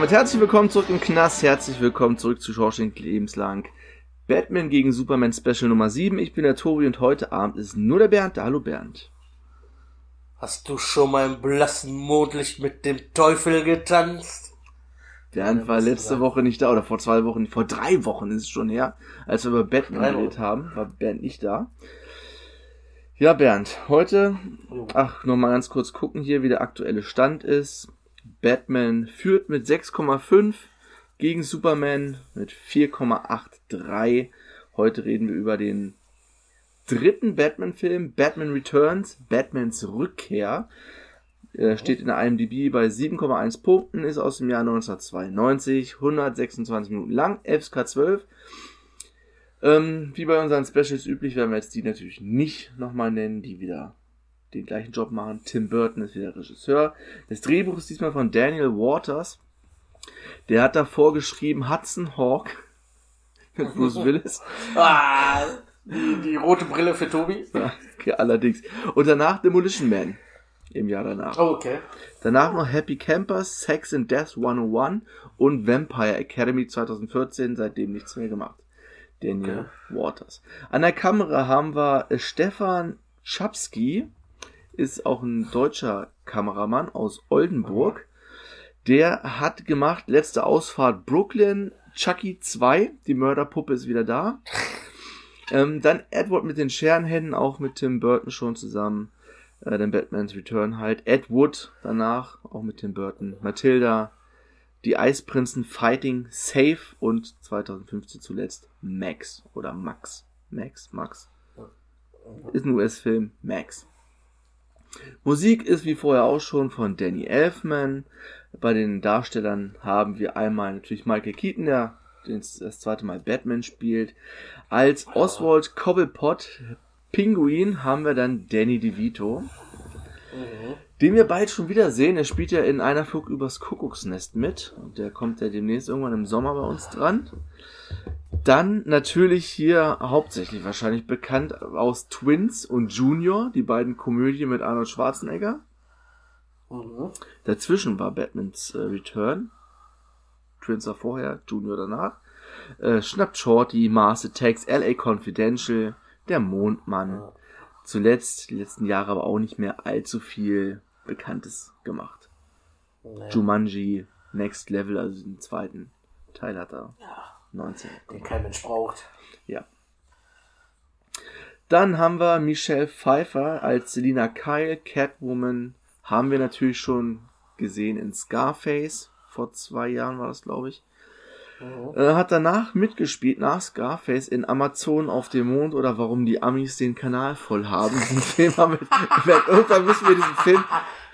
Damit herzlich willkommen zurück im Knast, herzlich willkommen zurück zu Shawshank lebenslang. Batman gegen Superman Special Nummer 7. Ich bin der Tobi und heute Abend ist nur der Bernd da. Hallo Bernd. Hast du schon mal im blassen Mondlicht mit dem Teufel getanzt? Bernd war letzte Woche nicht da, oder vor zwei Wochen, vor drei Wochen ist es schon her, als wir über Batman geredet haben, war Bernd nicht da. Ja, Bernd, heute, ach, nochmal ganz kurz gucken hier, wie der aktuelle Stand ist. Batman führt mit 6,5 gegen Superman mit 4,83. Heute reden wir über den dritten Batman-Film, Batman Returns, Batmans Rückkehr. Er steht in der IMDb bei 7,1 Punkten, ist aus dem Jahr 1992, 126 Minuten lang, FSK 12. Ähm, wie bei unseren Specials üblich werden wir jetzt die natürlich nicht nochmal nennen, die wieder den gleichen Job machen. Tim Burton ist wieder Regisseur. Das Drehbuch ist diesmal von Daniel Waters. Der hat davor geschrieben Hudson Hawk mit Bruce Willis. Ah, die, die rote Brille für Tobi. Ja, okay, allerdings. Und danach Demolition Man im Jahr danach. Oh, okay. Danach noch Happy Campers, Sex and Death 101 und Vampire Academy 2014, seitdem nichts mehr gemacht. Daniel Waters. An der Kamera haben wir Stefan Schapski, ist auch ein deutscher Kameramann aus Oldenburg. Der hat gemacht Letzte Ausfahrt Brooklyn, Chucky 2, die Mörderpuppe ist wieder da. Ähm, dann Edward mit den Scherenhänden, auch mit Tim Burton schon zusammen. Äh, dann Batman's Return halt. Ed Wood danach, auch mit Tim Burton. Matilda, die Eisprinzen Fighting Safe und 2015 zuletzt Max oder Max. Max, Max. Ist ein US-Film, Max. Musik ist wie vorher auch schon von Danny Elfman. Bei den Darstellern haben wir einmal natürlich Michael Keaton, der das zweite Mal Batman spielt. Als Oswald Cobblepot Pinguin haben wir dann Danny DeVito, den wir bald schon wieder sehen. Er spielt ja in einer Flug übers Kuckucksnest mit und der kommt ja demnächst irgendwann im Sommer bei uns dran. Dann natürlich hier hauptsächlich wahrscheinlich bekannt aus Twins und Junior, die beiden Komödien mit Arnold Schwarzenegger. Mhm. Dazwischen war Batmans äh, Return. Twins war vorher, Junior danach. Äh, Schnappt Shorty, Mars Attacks, LA Confidential, Der Mondmann. Zuletzt, die letzten Jahre aber auch nicht mehr allzu viel Bekanntes gemacht. Nee, Jumanji, Next Level, also den zweiten Teil hat er. Ja. 19. den kein Mensch braucht. Ja. Dann haben wir Michelle Pfeiffer als Selina Kyle, Catwoman. Haben wir natürlich schon gesehen in Scarface. Vor zwei Jahren war das, glaube ich. Mhm. Äh, hat danach mitgespielt, nach Scarface, in Amazon auf dem Mond oder warum die Amis den Kanal voll haben. Diesen Film haben wir- irgendwann müssen wir diesen Film,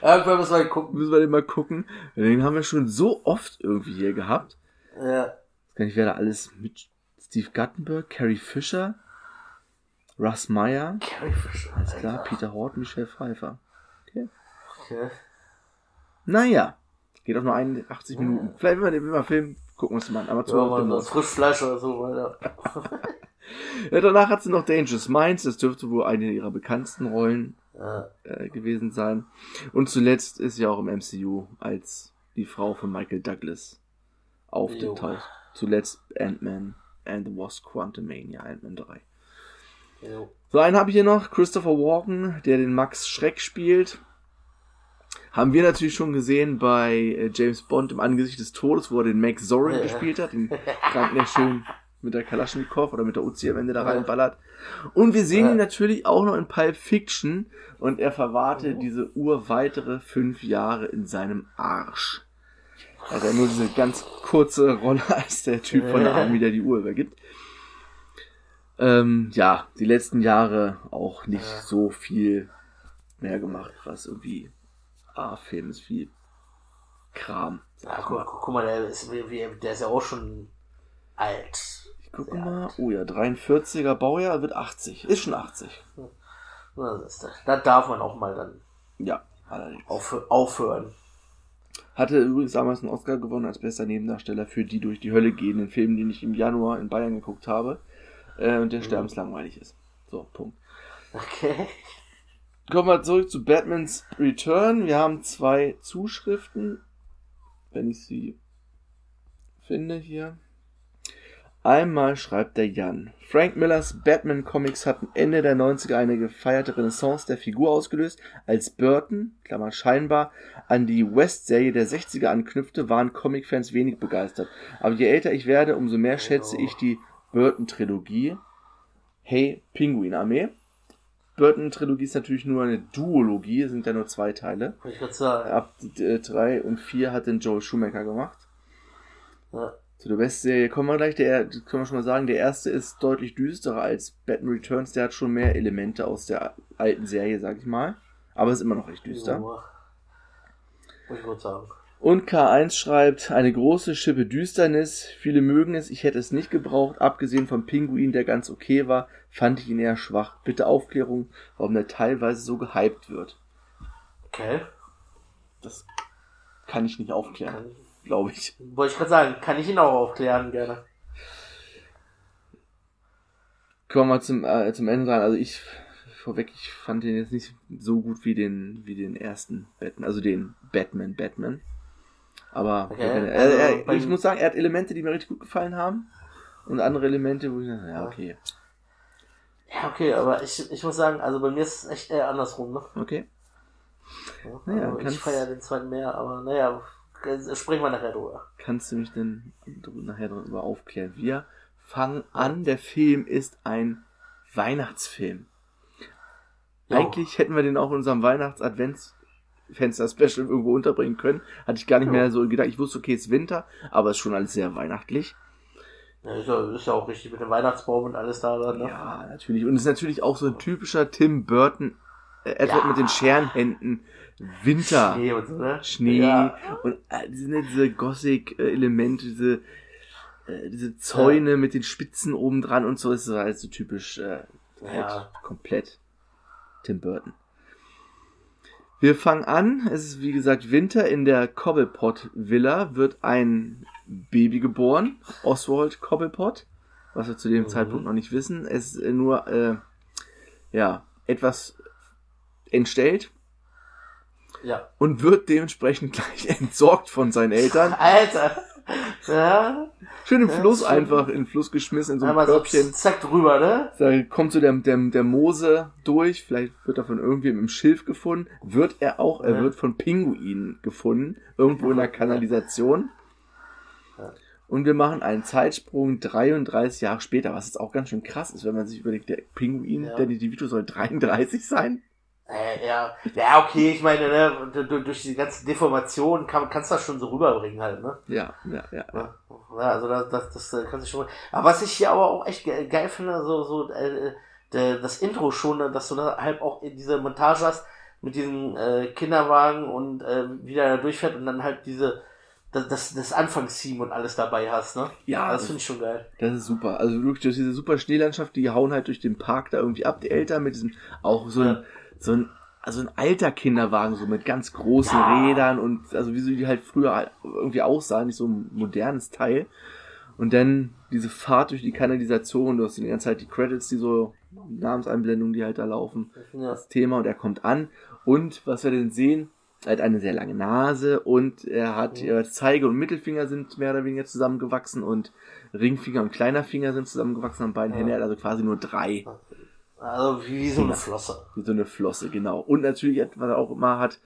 Irgendwann müssen wir gucken. müssen wir den mal gucken. Den haben wir schon so oft irgendwie hier gehabt. Ja. Ich weiß nicht, wer da alles mit Steve Guttenberg, Carrie Fisher, Russ Meyer, Carrie Fisher. alles klar, Peter Hort, Michelle Pfeiffer. Okay. Okay. Naja, geht auch nur 81 Minuten. Vielleicht, wenn wir den mal filmen, gucken wir uns mal an. Amazon Ja, auf dem mal Mond. das Frischfleisch oder so weiter. Ja, danach hat sie noch Dangerous Minds, das dürfte wohl eine ihrer bekanntesten Rollen Ja. äh, gewesen sein. Und zuletzt ist sie auch im MCU als die Frau von Michael Douglas aufgetaucht. Zuletzt Ant-Man and the Wasp Quantumania, Ant-Man 3. Jo. So einen habe ich hier noch, Christopher Walken, der den Max Schreck spielt. Haben wir natürlich schon gesehen bei äh, James Bond im Angesicht des Todes, wo er den Max Zorin Ja. gespielt hat, den Kranken der schönen mit der Kalaschnikow oder mit der Uzi am Ende da reinballert. Und wir sehen ihn natürlich auch noch in Pulp Fiction und er verwahrte Oh. diese Uhr weitere fünf Jahre in seinem Arsch. Hat ja nur diese ganz kurze Rolle als der Typ von der Army, der die Uhr übergibt. Ähm, ja, die letzten Jahre auch nicht Ja. so viel mehr gemacht, was irgendwie A-Film ist viel Kram. Ja, guck, mal. guck, mal, der ist, wie, wie, der ist ja auch schon alt. Ich gucke Sehr mal. alt. Oh ja, 43er Baujahr wird 80. Ist schon 80. Na, das ist das. Da darf man auch mal dann Ja, allerdings. aufhören. Hatte übrigens damals einen Oscar gewonnen als bester Nebendarsteller für die durch die Hölle gehenden Film, den ich im Januar in Bayern geguckt habe. Äh, und der sterbenslangweilig ist. So, Punkt. Okay. Kommen wir zurück zu Batmans Return. Wir haben zwei Zuschriften, wenn ich sie finde hier. Einmal schreibt der Jan. Frank Millers Batman Comics hatten Ende der 90er eine gefeierte Renaissance der Figur ausgelöst. Als Burton, Klammer scheinbar, an die West-Serie der 60er anknüpfte, waren Comic-Fans wenig begeistert. Aber je älter ich werde, umso mehr schätze ich die Burton-Trilogie. Hey, Pinguin-Armee. Burton-Trilogie ist natürlich nur eine Duologie, es sind ja nur zwei Teile. Ich sagen. Ab äh, drei und vier hat den Joel Schumacher gemacht. Ja. Zu der Bestserie kommen wir gleich. Der, können wir schon mal sagen, der erste ist deutlich düsterer als Batman Returns. Der hat schon mehr Elemente aus der alten Serie, sag ich mal. Aber ist immer noch recht düster. Ich sagen. Und K1 schreibt, eine große Schippe Düsternis. Viele mögen es, ich hätte es nicht gebraucht. Abgesehen vom Pinguin, der ganz okay war, fand ich ihn eher schwach. Bitte Aufklärung, warum der teilweise so gehypt wird. Okay. Das kann ich nicht aufklären, glaube ich. wollte ich gerade sagen, kann ich ihn auch aufklären, gerne. Kommen wir zum, äh, zum Ende dran. Also ich, vorweg, ich fand den jetzt nicht so gut wie den, wie den ersten Batman, also den Batman Batman. Aber Okay, er, also er, bei- ich muss sagen, er hat Elemente, die mir richtig gut gefallen haben. Und andere Elemente, wo ich dachte, ja, okay. Ja, okay, aber ich, ich muss sagen, also bei mir ist es echt eher andersrum, ne? Okay. Ja, Naja, also ich feiere den zweiten mehr, aber naja, sprechen wir nachher drüber. Kannst du mich denn nachher darüber aufklären? Wir fangen an, der Film ist ein Weihnachtsfilm. Ja. Eigentlich hätten wir den auch in unserem Weihnachts-Advents-Fenster-Special irgendwo unterbringen können. Hatte ich gar nicht Ja. mehr so gedacht. Ich wusste, okay, es ist Winter, aber es ist schon alles sehr weihnachtlich. Ja, ist, ja, ist ja auch richtig mit dem Weihnachtsbaum und alles da, dann, ne? Ja, natürlich. Und es ist natürlich auch so ein typischer Tim Burton, äh, Edward Ja. mit den Scherenhänden, Winter. Schnee und so, ne? Schnee Ja. und äh, diese, ne, diese Gothic-Elemente, diese, äh, diese Zäune mit den Spitzen oben dran und so ist halt so typisch äh, halt Ja. komplett Tim Burton. Wir fangen an, es ist wie gesagt Winter, in der Cobblepot Villa wird ein Baby geboren, Oswald Cobblepot, was wir zu dem Mhm. Zeitpunkt noch nicht wissen. Es ist nur, äh, ja, etwas entstellt, Ja. und wird dementsprechend gleich entsorgt von seinen Eltern. Alter! Ja, Schön im Ja, Fluss ist schon- einfach, in den Fluss geschmissen, in so einem einmal so Körbchen. zack drüber, ne? Da kommt so der, der, der Mose durch, vielleicht wird er von irgendwem im Schilf gefunden. Wird er auch, er Ja. wird von Pinguinen gefunden, irgendwo in der Kanalisation. Und wir machen einen Zeitsprung 33 Jahre später, was jetzt auch ganz schön krass ist, wenn man sich überlegt, der Pinguin, Ja. der die Vito soll 33 sein. Äh, ja, ja, okay, ich meine, ne, du- du- durch die ganzen Deformationen kann, kannst du das schon so rüberbringen halt, ne? Ja, ja, ja. ja. Ja, also das, das, das äh, kannst du schon. Aber was ich hier aber auch echt ge geil finde, so, so äh, de, das Intro schon, ne, dass du da halt auch in diese Montage hast mit diesem äh, Kinderwagen und äh, wie der da durchfährt und dann halt diese das, das, das Anfangsteam und alles dabei hast, ne? Ja, das das- finde ich schon geil. Das ist super. Also wirklich durch diese super Schneelandschaft, die hauen halt durch den Park da irgendwie ab, die Eltern mit diesem, auch so ein, Ja. So ein, also ein alter Kinderwagen, so mit ganz großen Ja. Rädern und also wie so die halt früher irgendwie aussahen, nicht so ein modernes Teil. Und dann diese Fahrt durch die Kanalisation, du hast die ganze Zeit die Credits, die so Namenseinblendungen, die halt da laufen, Ja. das Thema und er kommt an. Und was wir denn sehen, er hat eine sehr lange Nase und er hat Mhm. äh, Zeige und Mittelfinger sind mehr oder weniger zusammengewachsen und Ringfinger und kleiner Finger sind zusammengewachsen an beiden Ja. Händen. Er hat also quasi nur drei, Also wie, wie so eine Flosse. wie so eine Flosse, genau. Und natürlich, was er auch immer hat,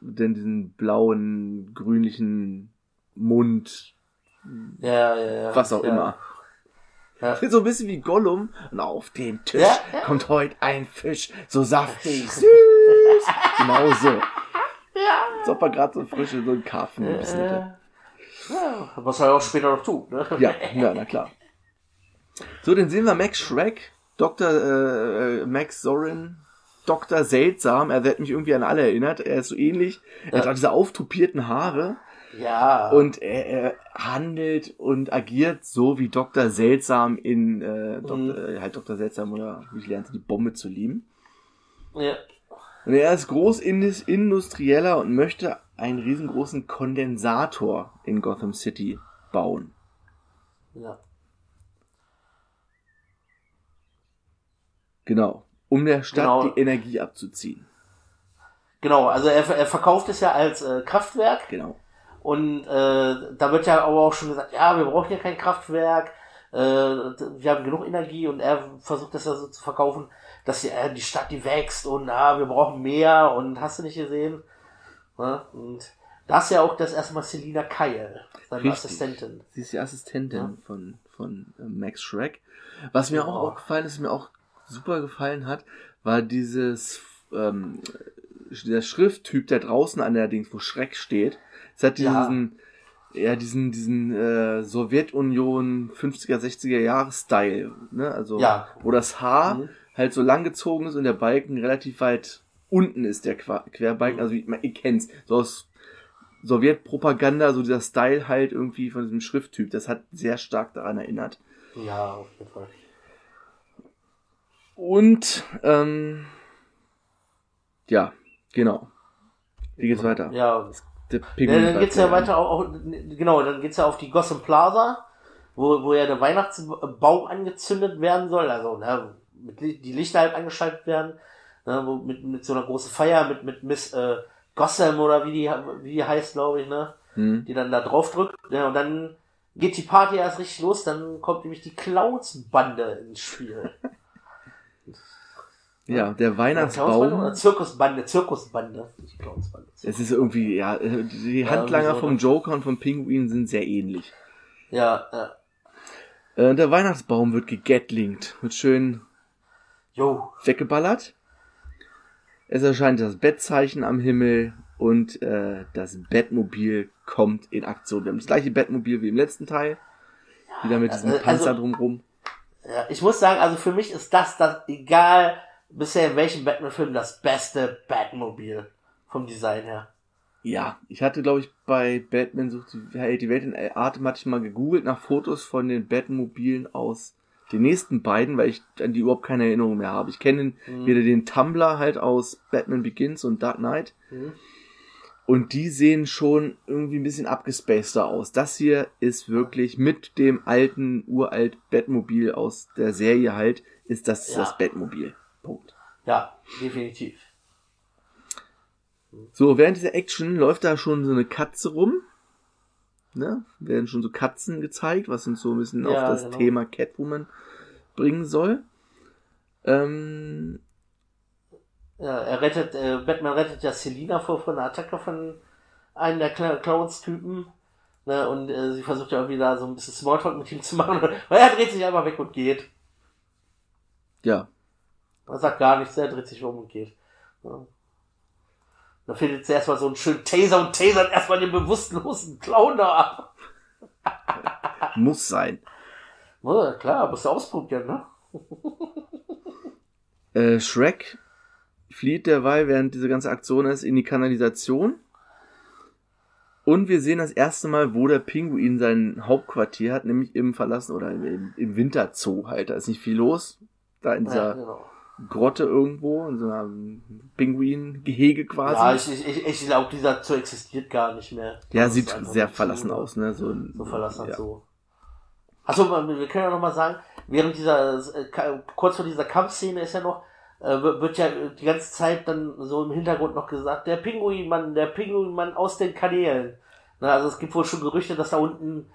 denn diesen blauen, grünlichen Mund, Ja, ja, ja. was auch ja. immer. Ja. So ein bisschen wie Gollum. Und auf den Tisch ja, ja. kommt heute ein Fisch, so saftig, süß. genau so. Ja. Als ob er gerade so frisch in so einen Karpfen äh, gebissen hätte. Ja, was er auch später noch tut, ne? Ja, ja, na klar. So, dann sehen wir Max Shrek, Dr. Äh, Max Zorin, Dr. Seltsam. Er wird mich irgendwie an alle erinnert. Er ist so ähnlich. Er hat auch diese auftupierten Haare. Ja. Und er, er handelt und agiert so wie Dr. Seltsam in äh, Dr., mhm. Äh, halt Dr. Seltsam oder wie ich lernte, die Bombe zu lieben. Ja. Und er ist Großindustrieller und möchte einen riesengroßen Kondensator in Gotham City bauen. Ja. Genau. Um der Stadt genau. die Energie abzuziehen. Genau, also er, er verkauft es ja als äh, Kraftwerk. Genau. Und äh, da wird ja aber auch schon gesagt, ja, wir brauchen hier kein Kraftwerk, äh, wir haben genug Energie und er versucht das ja so zu verkaufen, dass die, äh, die Stadt die wächst und ah, wir brauchen mehr und hast du nicht gesehen? Ja, und da ist ja auch das erste Mal Selina Kyle, seine Richtig. Assistentin. Sie ist die Assistentin ja. von, von äh, Max Shrek. Was mir oh. auch aufgefallen ist, mir auch super gefallen hat, war dieses ähm, der Schrifttyp, der draußen an der Dings, wo Schreck steht. Es hat diesen, ja, ja diesen, diesen äh, Sowjetunion 50er, 60er Jahre Style, ne? Also, ja. wo das Haar mhm. halt so lang gezogen ist und der Balken relativ weit unten ist, der Querbalken. Mhm. Also, ihr, ihr kennt's, so aus Sowjetpropaganda, so dieser Style halt irgendwie von diesem Schrifttyp. Das hat sehr stark daran erinnert. Ja, auf jeden Fall. Und, ähm, ja, genau. Wie geht's weiter? Ja, ja dann geht's ja weiter auch, auch, genau, dann geht's ja auf die Gotham Plaza, wo, wo ja der Weihnachtsbaum angezündet werden soll, also, ne, mit, die Lichter halt angeschaltet werden, ne, wo, mit, mit so einer großen Feier, mit, mit Miss, äh, Gotham oder wie die, wie die heißt, glaube ich, ne, hm. die dann da drauf drückt, ne, und dann geht die Party erst richtig los, dann kommt nämlich die Clowns-Bande ins Spiel. Ja, der Weihnachtsbaum. Oder Zirkusbande, Zirkusbande. Es ist irgendwie, ja, die Handlanger ja, so, vom Joker und vom Pinguin sind sehr ähnlich. Ja, ja. Äh, der Weihnachtsbaum wird gegatlingt, wird schön jo. weggeballert. Es erscheint das Bettzeichen am Himmel und äh, das Bettmobil kommt in Aktion. Wir haben das gleiche Bettmobil wie im letzten Teil. Wieder mit diesem also, Panzer also, drumrum. Ja, ich muss sagen, also für mich ist das das, egal bisher in welchem Batman-Film das beste Batmobil vom Design her. Ja, ich hatte, glaube ich, bei Batman sucht die, Welt in Atem hatte ich mal gegoogelt nach Fotos von den Batmobilen aus den nächsten beiden, weil ich an die überhaupt keine Erinnerung mehr habe. Ich kenne mhm. wieder den Tumblr halt aus Batman Begins und Dark Knight. Mhm. Und die sehen schon irgendwie ein bisschen abgespaceter aus. Das hier ist wirklich mit dem alten, uralt Batmobil aus der Serie halt, ist das ja. das Batmobil. Punkt. Ja, definitiv. So, während dieser Action läuft da schon so eine Katze rum. Ne? Werden schon so Katzen gezeigt, was uns so ein bisschen ja, auf das genau. Thema Catwoman bringen soll. Ähm, ja, er rettet, äh, Batman rettet ja Selina vor, vor einer Attacke von einem der Clowns-Typen. Ne, und äh, sie versucht ja irgendwie da so ein bisschen Smalltalk mit ihm zu machen, weil er dreht sich einfach weg und geht. Ja, er sagt gar nichts, er dreht sich um und geht. Ja. Dann findet sie erstmal so einen schönen Taser und tasert erstmal den bewusstlosen Clown da ab. Muss sein. Ja, klar, musst du ausprobieren, ne? äh, Shrek flieht derweil, während diese ganze Aktion ist, in die Kanalisation. Und wir sehen das erste Mal, wo der Pinguin sein Hauptquartier hat, nämlich im Verlassen oder im, im Winterzoo halt. Da ist nicht viel los. Da in dieser ja, genau. Grotte irgendwo, in so einer Pinguin-Gehege quasi. Ja, ich, ich, ich glaube, dieser Zoo existiert gar nicht mehr. Ja, das sieht sehr verlassen aus, ne? So, so verlassen ja. so. Achso, wir können ja noch mal sagen, während dieser, äh, kurz vor dieser Kampfszene ist ja noch, äh, wird ja die ganze Zeit dann so im Hintergrund noch gesagt, der Pinguinmann, der Pinguinmann aus den Kanälen. Na, also es gibt wohl schon Gerüchte, dass da unten,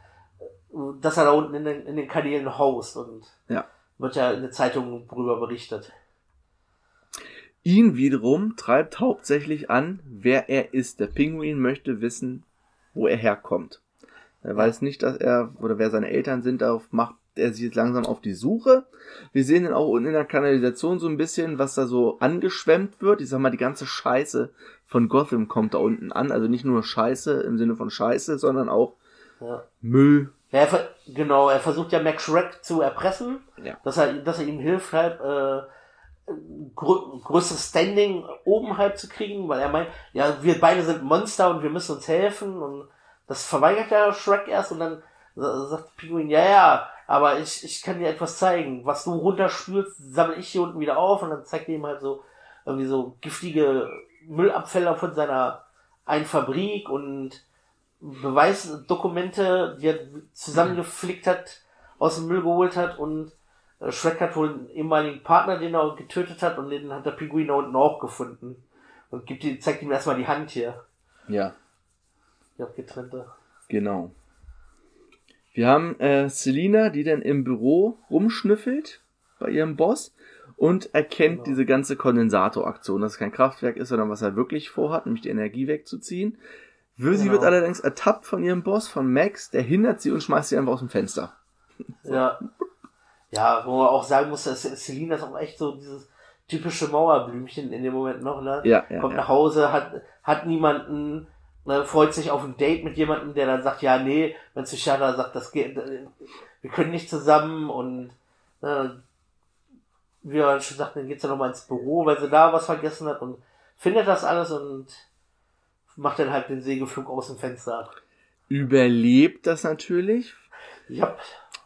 dass er da unten in den, in den Kanälen haust und ja. wird ja in der Zeitung darüber berichtet. Ihn wiederum treibt hauptsächlich an, wer er ist. Der Pinguin möchte wissen, wo er herkommt. Er weiß nicht, dass er oder wer seine Eltern sind, darauf macht er sich jetzt langsam auf die Suche. Wir sehen dann auch unten in der Kanalisation so ein bisschen, was da so angeschwemmt wird. Ich sag mal, die ganze Scheiße von Gotham kommt da unten an. Also nicht nur Scheiße im Sinne von Scheiße, sondern auch Ja. Müll. Ja, er, genau, er versucht ja Max Shrek zu erpressen, Ja. dass er, dass er ihm hilft, halt äh, grö größeres Standing oben halt zu kriegen, weil er meint, ja, wir beide sind Monster und wir müssen uns helfen und das verweigert ja Shrek erst und dann sa- sagt Pinguin, ja, ja, aber ich, ich kann dir etwas zeigen. Was du runterspülst, sammle ich hier unten wieder auf und dann zeigt er ihm halt so irgendwie so giftige Müllabfälle von seiner einen Fabrik und Beweisdokumente, die er zusammengeflickt hat, aus dem Müll geholt hat und Shrek hat wohl einen ehemaligen Partner, den er getötet hat und den hat der Pinguin da unten auch gefunden. Und gibt ihm, zeigt ihm erstmal die Hand hier. Ja, Die abgetrennte. genau. Wir haben äh, Selina, die dann im Büro rumschnüffelt bei ihrem Boss und erkennt Genau. diese ganze Kondensatoraktion, dass es kein Kraftwerk ist, sondern was er wirklich vorhat, nämlich die Energie wegzuziehen. Sie Genau. wird allerdings ertappt von ihrem Boss, von Max, der hindert sie und schmeißt sie einfach aus dem Fenster. Ja. Ja, wo man auch sagen muss, dass Selina ist auch echt so dieses typische Mauerblümchen in dem Moment noch, ne? Ja, ja, Kommt ja. nach Hause, hat, hat niemanden, ne, freut sich auf ein Date mit jemandem, der dann sagt, ja, nee, mein Psychiater sagt, das geht, äh, wir können nicht zusammen und, ne, wie er schon sagt, dann geht's dann nochmal ins Büro, weil sie da was vergessen hat und findet das alles und macht dann halt den Segelflug aus dem Fenster. Überlebt das natürlich, Ja,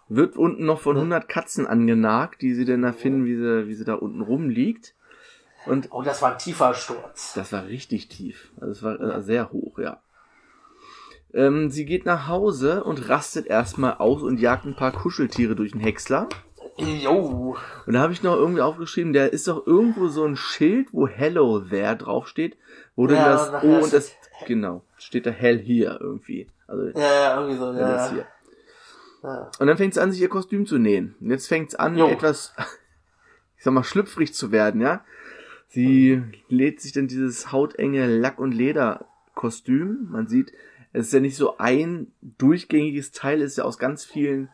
wird unten noch von Ja. 100 Katzen angenagt, die sie dann da finden, wie sie, wie sie da unten rumliegt. Und oh, das war ein tiefer Sturz. das war richtig tief. Also es war äh, sehr hoch, ja. Ähm, sie geht nach Hause und rastet erstmal aus und jagt ein paar Kuscheltiere durch den Häcksler. Jo. Und da habe ich noch irgendwie aufgeschrieben, da ist doch irgendwo so ein Schild, wo Hello there draufsteht, wo dann Ja, das und nachher O und das, genau, steht da Hell here irgendwie. Also, Ja, ja, irgendwie so, das ja. hier. Ja. Und dann fängt es an, sich ihr Kostüm zu nähen. Und jetzt fängt es an, Jo. etwas, ich sag mal, schlüpfrig zu werden, ja. Sie lädt sich dann dieses hautenge Lack- und Lederkostüm. Man sieht, es ist ja nicht so ein durchgängiges Teil, es ist ja aus ganz vielen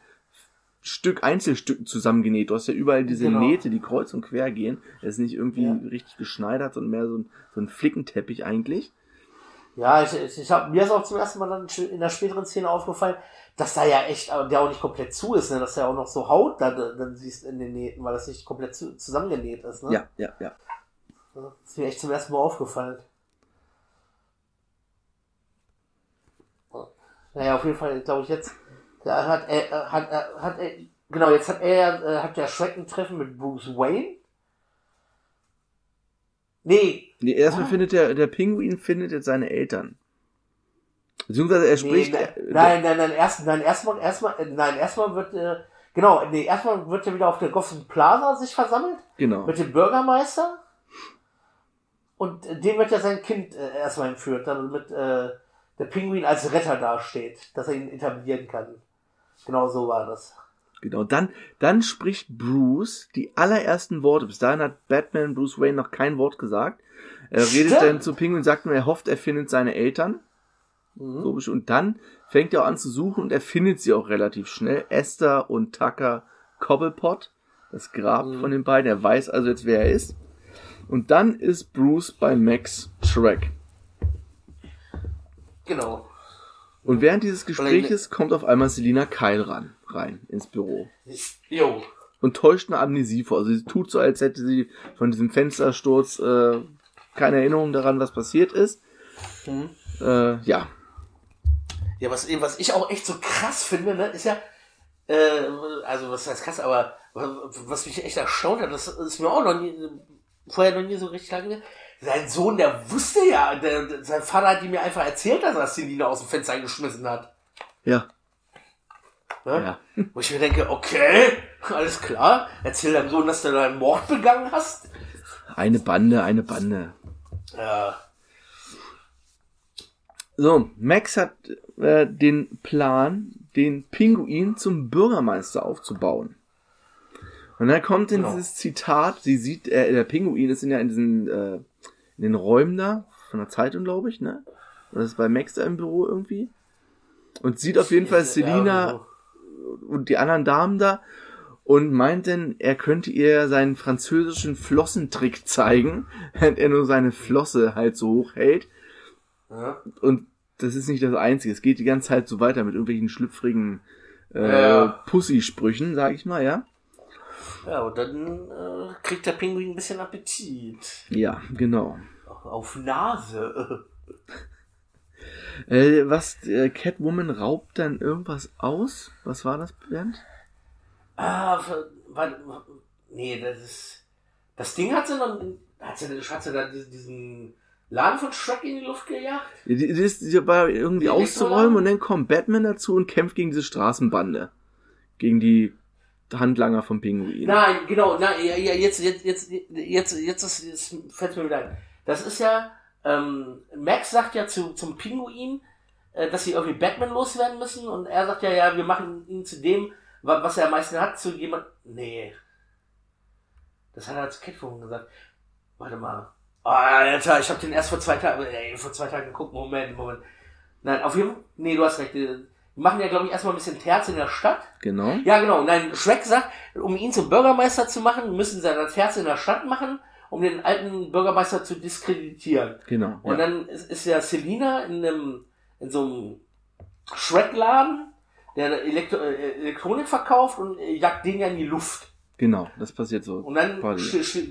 Stück, Einzelstücken zusammengenäht. Du hast ja überall diese Genau. Nähte, die kreuz und quer gehen. Es ist nicht irgendwie Ja. richtig geschneidert, sondern mehr so ein, so ein Flickenteppich eigentlich. Ja, ich, ich, ich hab, mir ist auch zum ersten Mal dann in der späteren Szene aufgefallen, dass da ja echt, äh, der auch nicht komplett zu ist, ne? dass er auch noch so Haut da, da- dann siehst in den Nähten, weil das nicht komplett zu, zusammengenäht ist. Ne? Ja, ja, ja. Das ist mir echt zum ersten Mal aufgefallen. Naja, auf jeden Fall, glaube ich, jetzt da hat er, äh, hat, er- hat er, genau, jetzt hat er, äh, hat der Shrek ein Treffen mit Bruce Wayne. Nee, Nee, erstmal Ah. findet der, der Pinguin findet jetzt seine Eltern. Beziehungsweise er spricht. Nee, nein, nein, nein, erst, nein, erstmal, erstmal, äh, nein, erstmal wird, äh, genau, nee, erstmal wird er wieder auf der Gotham Plaza sich versammelt Genau. mit dem Bürgermeister und äh, dem wird ja sein Kind äh, erstmal entführt, damit äh, der Pinguin als Retter dasteht, dass er ihn etablieren kann. Genau so war das. Genau, dann, dann spricht Bruce die allerersten Worte. Bis dahin hat Batman Bruce Wayne noch kein Wort gesagt. Er redet Stimmt. dann zu Pinguin und sagt nur, er hofft, er findet seine Eltern. Mhm. Und dann fängt er auch an zu suchen und er findet sie auch relativ schnell. Esther und Tucker Cobblepot, das Grab Mhm. von den beiden. Er weiß also jetzt, wer er ist. Und dann ist Bruce bei Max Shrek. Genau. Und während dieses Gespräches kommt auf einmal Selina Kyle ran, rein ins Büro. Jo. und täuscht eine Amnesie vor. Also sie tut so, als hätte sie von diesem Fenstersturz äh, keine Erinnerung daran, was passiert ist. Mhm. Äh, ja, Ja, was, eben, was ich auch echt so krass finde, ne, ist ja, äh, also was heißt krass, aber was mich echt erstaunt hat, das ist mir auch noch nie, vorher noch nie so richtig lange, sein Sohn, der wusste ja, der, sein Vater hat ihm mir einfach erzählt, dass er Selina aus dem Fenster eingeschmissen hat. ja, Ne? ja. Wo ich mir denke, okay, alles klar, erzähl deinem Sohn, dass du da einen Mord begangen hast. Eine Bande, eine Bande. Ja, So, Max hat äh, den Plan, den Pinguin zum Bürgermeister aufzubauen. Und dann kommt in Genau. dieses Zitat, sie sieht, äh, der Pinguin ist ja in diesen, äh, in den Räumen da, von der Zeitung, glaube ich, ne? Oder ist bei Max da im Büro irgendwie? Und sieht auf jeden Fall Ja, Selina so. und die anderen Damen da und meinten, er könnte ihr seinen französischen Flossentrick zeigen, während er nur seine Flosse halt so hoch hält. Ja. Und das ist nicht das Einzige. Es geht die ganze Zeit so weiter mit irgendwelchen schlüpfrigen äh, Ja. Pussy-Sprüchen, sag ich mal, ja. Ja, und dann äh, kriegt der Pinguin ein bisschen Appetit. Ja, genau. Auf Nase. Äh, was, äh, Catwoman raubt dann irgendwas aus? Was war das, Bernd? Ah, warte, nee, das ist. Das Ding hat sie noch. Hat sie, hat sie da diesen, Laden von Shrek in die Luft gejagt? Die, die, ist, die war irgendwie Die auszuräumen und dann kommt Batman dazu und kämpft gegen diese Straßenbande. Gegen die Handlanger vom Pinguin. Nein, genau, nein, ja, ja, jetzt, jetzt, jetzt, jetzt, jetzt, ist, jetzt fällt mir wieder ein. Das ist ja, ähm, Max sagt ja zu, zum Pinguin, äh, dass sie irgendwie Batman loswerden müssen und er sagt ja, ja, wir machen ihn zu dem, wa- was er am meisten hat, zu jemand. Nee. Das hat er zu Catwoman gesagt. Warte mal. Ah, Alter, ich habe den erst vor zwei Tagen, ey, vor zwei Tagen geguckt. Moment, Moment. Nein, auf jeden Fall. Nee, du hast recht. Die die machen ja, glaube ich, erstmal ein bisschen Terz in der Stadt. Genau. Ja, genau. Nein, Shrek sagt, um ihn zum Bürgermeister zu machen, müssen sie das Herz in der Stadt machen, um den alten Bürgermeister zu diskreditieren. Genau. Und ja. dann ist, ist ja Selina in einem, in so einem Shrek-Laden, der Elektro äh, Elektronik verkauft und äh, jagt den ja in die Luft. Genau, das passiert so. Und dann,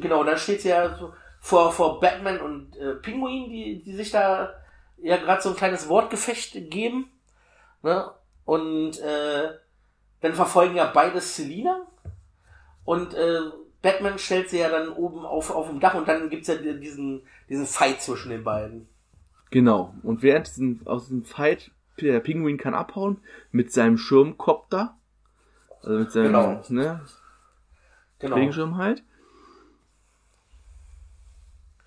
genau, dann steht sie ja so vor, vor Batman und äh, Pinguin, die, die sich da ja gerade so ein kleines Wortgefecht geben. Ne? Und äh, dann verfolgen ja beides Selina. Und äh, Batman stellt sie ja dann oben auf, auf dem Dach und dann gibt's ja diesen, diesen Fight zwischen den beiden. Genau. Und während diesem, aus diesem Fight, der Pinguin kann abhauen mit seinem Schirmkopter. Also mit seinem, Genau. ne, Genau. Regenschirm halt.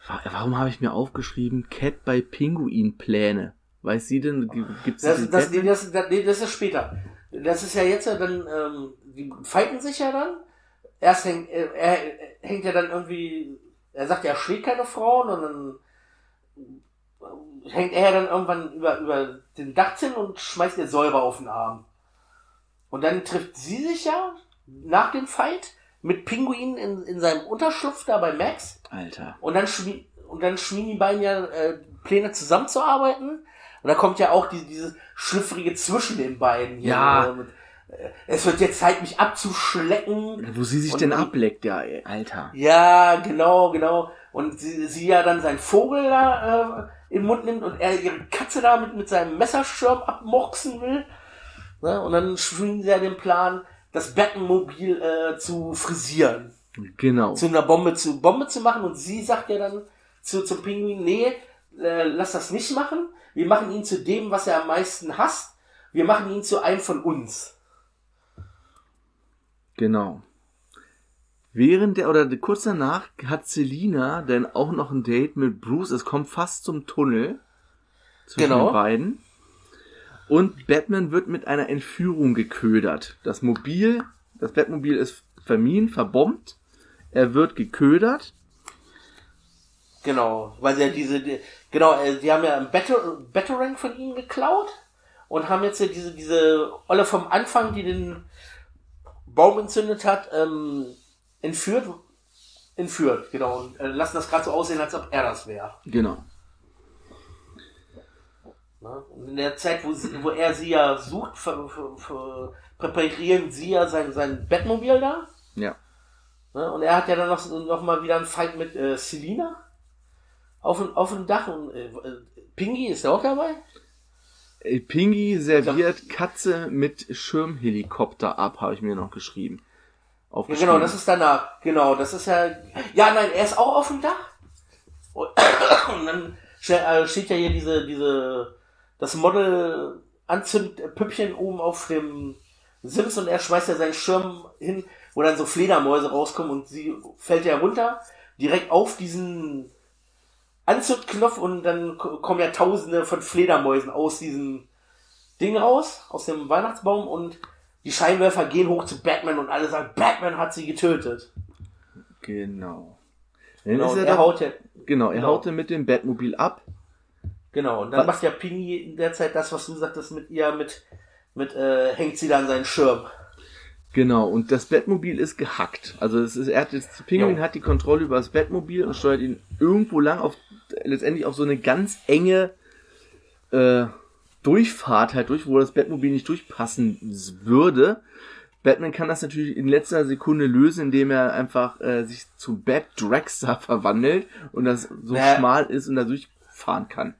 Wa- Warum habe ich mir aufgeschrieben, Cat bei Pinguin Pläne? Weiß sie denn, gi- gibt's Das, das, nee, das, das, nee, das ist später. Das ist ja jetzt ja dann, ähm, die fighten sich ja dann. Erst hängt, äh, er, hängt ja dann irgendwie, er sagt ja, er schlägt keine Frauen und dann hängt er ja dann irgendwann über, über den Dachzinn und schmeißt ihr Säure auf den Arm. Und dann trifft sie sich ja nach dem Fight mit Pinguin in, in seinem Unterschlupf da bei Max. Alter. Und dann, schmie und dann schmieden die beiden ja äh, Pläne zusammenzuarbeiten. Und da kommt ja auch die, dieses schlüpfrige zwischen den beiden. Hier, Ja. äh, Mit, es wird jetzt Zeit, mich abzuschlecken. Wo sie sich Und denn ableckt, ja, Alter. Ja, genau, genau. Und sie, sie ja dann seinen Vogel da äh, in den Mund nimmt und er ihre Katze da mit, mit seinem Messerschirm abmoxen will. Ne? Und dann schmieden sie ja den Plan, das Batmobil äh, zu frisieren Genau. zu einer Bombe zu Bombe zu machen und sie sagt ja dann zu zum Pinguin, nee, äh, lass das nicht machen. Wir machen ihn zu dem, was er am meisten hasst. Wir machen ihn zu einem von uns. Genau. Während der, oder kurz danach hat Selina dann auch noch ein Date mit Bruce. Es kommt fast zum Tunnel zwischen Genau. den beiden. Und Batman wird mit einer Entführung geködert. Das Mobil, das Batmobil ist verminen, verbombt. Er wird geködert. Genau, weil sie ja diese, die, genau, äh, die haben ja einen Batter Batarang von ihm geklaut und haben jetzt ja diese, diese Olle vom Anfang, die den Baum entzündet hat, ähm, entführt. Entführt, genau, und äh, lassen das gerade so aussehen, als ob er das wäre. Genau. Ne? Und in der Zeit, wo, sie, wo er sie ja sucht, ver, ver, ver, präparieren sie ja sein, sein Bettmobil da. Ja. Ne? Und er hat ja dann noch, noch mal wieder einen Fight mit äh, Selina auf, dem- auf dem Dach. Und äh, äh, Pingy ist auch dabei. Äh, Pingy serviert Katze mit Schirmhelikopter ab, habe ich mir noch geschrieben. Ja, genau, das ist danach. Genau, das ist ja. Ja, nein, er ist auch auf dem Dach. Und, und dann äh, steht ja hier diese, diese, das Model Anzündpüppchen oben auf dem Sims und er schmeißt ja seinen Schirm hin, wo dann so Fledermäuse rauskommen und sie fällt ja runter, direkt auf diesen Anzündknopf und dann ko- kommen ja tausende von Fledermäusen aus diesem Ding raus, aus dem Weihnachtsbaum und die Scheinwerfer gehen hoch zu Batman und alle sagen, Batman hat sie getötet. Genau. Dann Genau, er er ja, genau, er genau. haut dann mit dem Batmobil ab. genau, und dann Was- macht ja Pini in der Zeit das, was du sagtest mit ihr, mit, mit, äh, hängt sie dann seinen Schirm. Genau, und das Bettmobil ist gehackt. Also es ist, er hat jetzt, Pinguin Jo. hat die Kontrolle über das Bettmobil und steuert ihn irgendwo lang auf, letztendlich auf so eine ganz enge, äh, Durchfahrt halt durch, wo das Bettmobil nicht durchpassen würde. Batman kann das natürlich in letzter Sekunde lösen, indem er einfach äh, sich zu Bat Dragster verwandelt und das so Ja. schmal ist und da durchfahren kann.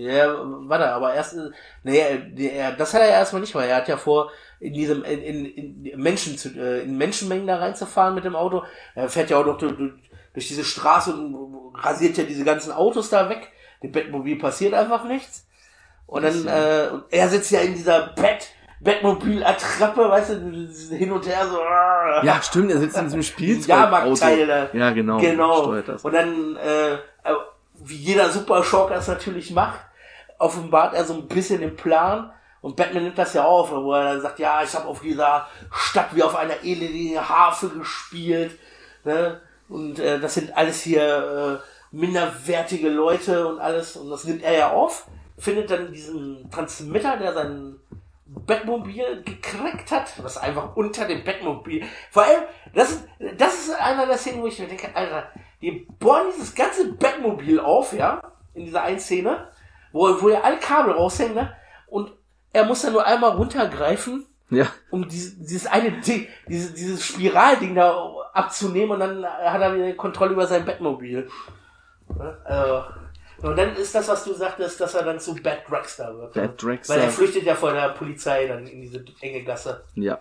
Ja, warte, aber erst, nee, er- das hat er ja erstmal nicht, weil er hat ja vor, in diesem, in, in, in Menschen zu, äh, in Menschenmengen da reinzufahren mit dem Auto. Er fährt ja auch noch durch, durch diese Straße und rasiert ja diese ganzen Autos da weg. Dem Bettmobil passiert einfach nichts. Und dann, äh, und er sitzt ja in dieser Bett, Bettmobil-Attrappe, weißt du, hin und her so. ah. Ja, stimmt, er sitzt in diesem Spielzeug. Jahrmarktteil da. Ja, genau. Genau. Und dann, äh, äh, wie jeder Super Schurke das natürlich macht, offenbart er so ein bisschen den Plan. Und Batman nimmt das ja auf, wo er dann sagt, ja, ich habe auf dieser Stadt wie auf einer elenden Harfe gespielt. Ne? Und äh, das sind alles hier äh, minderwertige Leute und alles. Und das nimmt er ja auf, findet dann diesen Transmitter, der sein Bettmobil gekriegt hat, was einfach unter dem Bettmobil. Vor allem, das ist, das ist einer der Szenen, wo ich mir denke, Alter, die bohren dieses ganze Bettmobil auf, ja, in dieser einen Szene, wo, wo ja alle Kabel raushängen, ne? Und er muss dann nur einmal runtergreifen, Ja, um dieses, dieses eine Ding, dieses, dieses Spiralding da abzunehmen und dann hat er wieder Kontrolle über sein Bettmobil. Also, und dann ist das, was du sagtest, dass er dann zu Bad Dragster wird. Bad Weil er Dragster. flüchtet ja vor der Polizei dann in diese enge Gasse. Ja.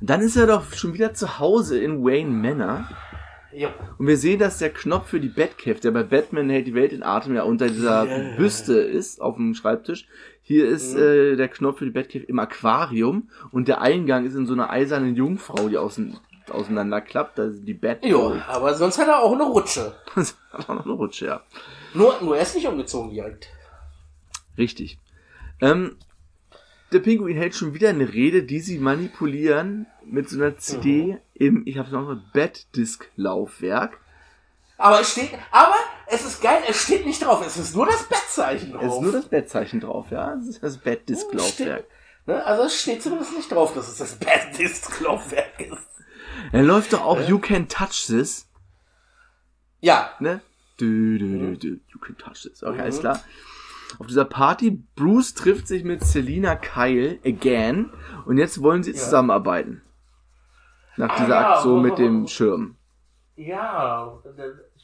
Dann ist er doch schon wieder zu Hause in Wayne Manor. Jo. Und wir sehen, dass der Knopf für die Batcave, der bei Batman hält die Welt in Atem, ja unter dieser Ja. Büste ist, auf dem Schreibtisch. Hier ist Mhm. äh, der Knopf für die Batcave im Aquarium und der Eingang ist in so einer eisernen Jungfrau, die außen, auseinanderklappt. Da ist die Bat. Jo, aber sonst hat er auch eine Rutsche. Das hat auch noch eine Rutsche, ja. Nur, nur er ist nicht umgezogen direkt. Richtig. Ähm, der Pinguin hält schon wieder eine Rede, die sie manipulieren mit so einer CD im, ich habe es noch Bad-Disc-Laufwerk. Aber es steht, aber es ist geil, es steht nicht drauf, es ist nur das Bettzeichen drauf. Es ist nur das Bettzeichen drauf, ja. Das ist das Bad-Disc-Laufwerk. Ne? Also es steht zumindest nicht drauf, dass es das Bad Disc Laufwerk ist. Er läuft doch auch You Can Touch This, Ja, ne? Du, du, du, du, you can touch this. Okay, Mhm. alles klar. Auf dieser Party, Bruce trifft sich mit Selina Kyle again und jetzt wollen sie Ja. zusammenarbeiten. Nach Ah, dieser ja, Aktion mit dem Schirm. ja,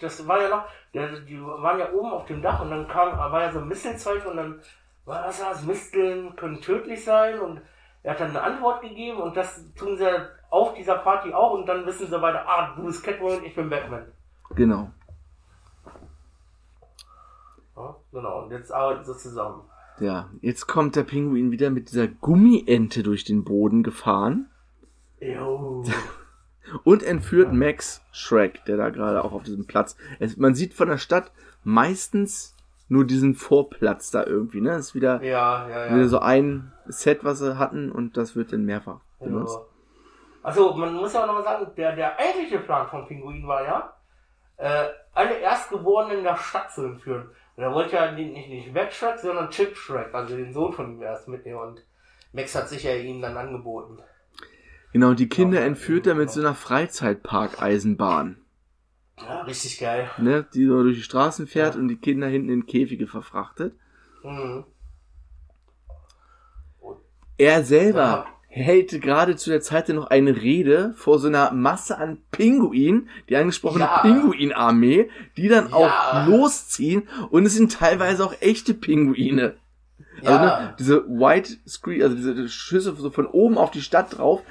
das war ja noch, die waren ja oben auf dem Dach und dann kam, war ja so ein Mistelzeug und dann war das das, Misteln können tödlich sein und er hat dann eine Antwort gegeben und das tun sie auf dieser Party auch und dann wissen sie beide, ah, du bist Catwoman, ich bin Batman. Genau. Ja, genau, und jetzt arbeiten sie zusammen. Ja, jetzt kommt der Pinguin wieder mit dieser Gummiente durch den Boden gefahren Jo. und entführt Max Shrek, der da gerade auch auf diesem Platz. Es, man sieht von der Stadt meistens nur diesen Vorplatz da irgendwie, ne? Das ist wieder, Ja, ja, ja. wieder so ein Set, was sie hatten und das wird dann mehrfach benutzt. Ja. Also man muss ja auch nochmal sagen, der, der eigentliche Plan von Pinguin war ja, äh, alle Erstgeborenen in der Stadt zu entführen. Und er wollte ja nicht, nicht, Max Shrek, sondern Chip Shrek, also den Sohn von ihm erst mitnehmen. Und Max hat sich ja ihm dann angeboten. Genau, die Kinder entführt er mit so einer Freizeitpark-Eisenbahn, Ja, richtig geil. ne? Die so durch die Straßen fährt Ja. und die Kinder hinten in Käfige verfrachtet. Mhm. Er selber Ja. Hält gerade zu der Zeit noch eine Rede vor so einer Masse an Pinguinen, die angesprochene Ja. Pinguinarmee, die dann Ja. auch losziehen und es sind teilweise auch echte Pinguine. Also Ja. ne, diese White Screen, also diese Schüsse so von oben auf die Stadt drauf.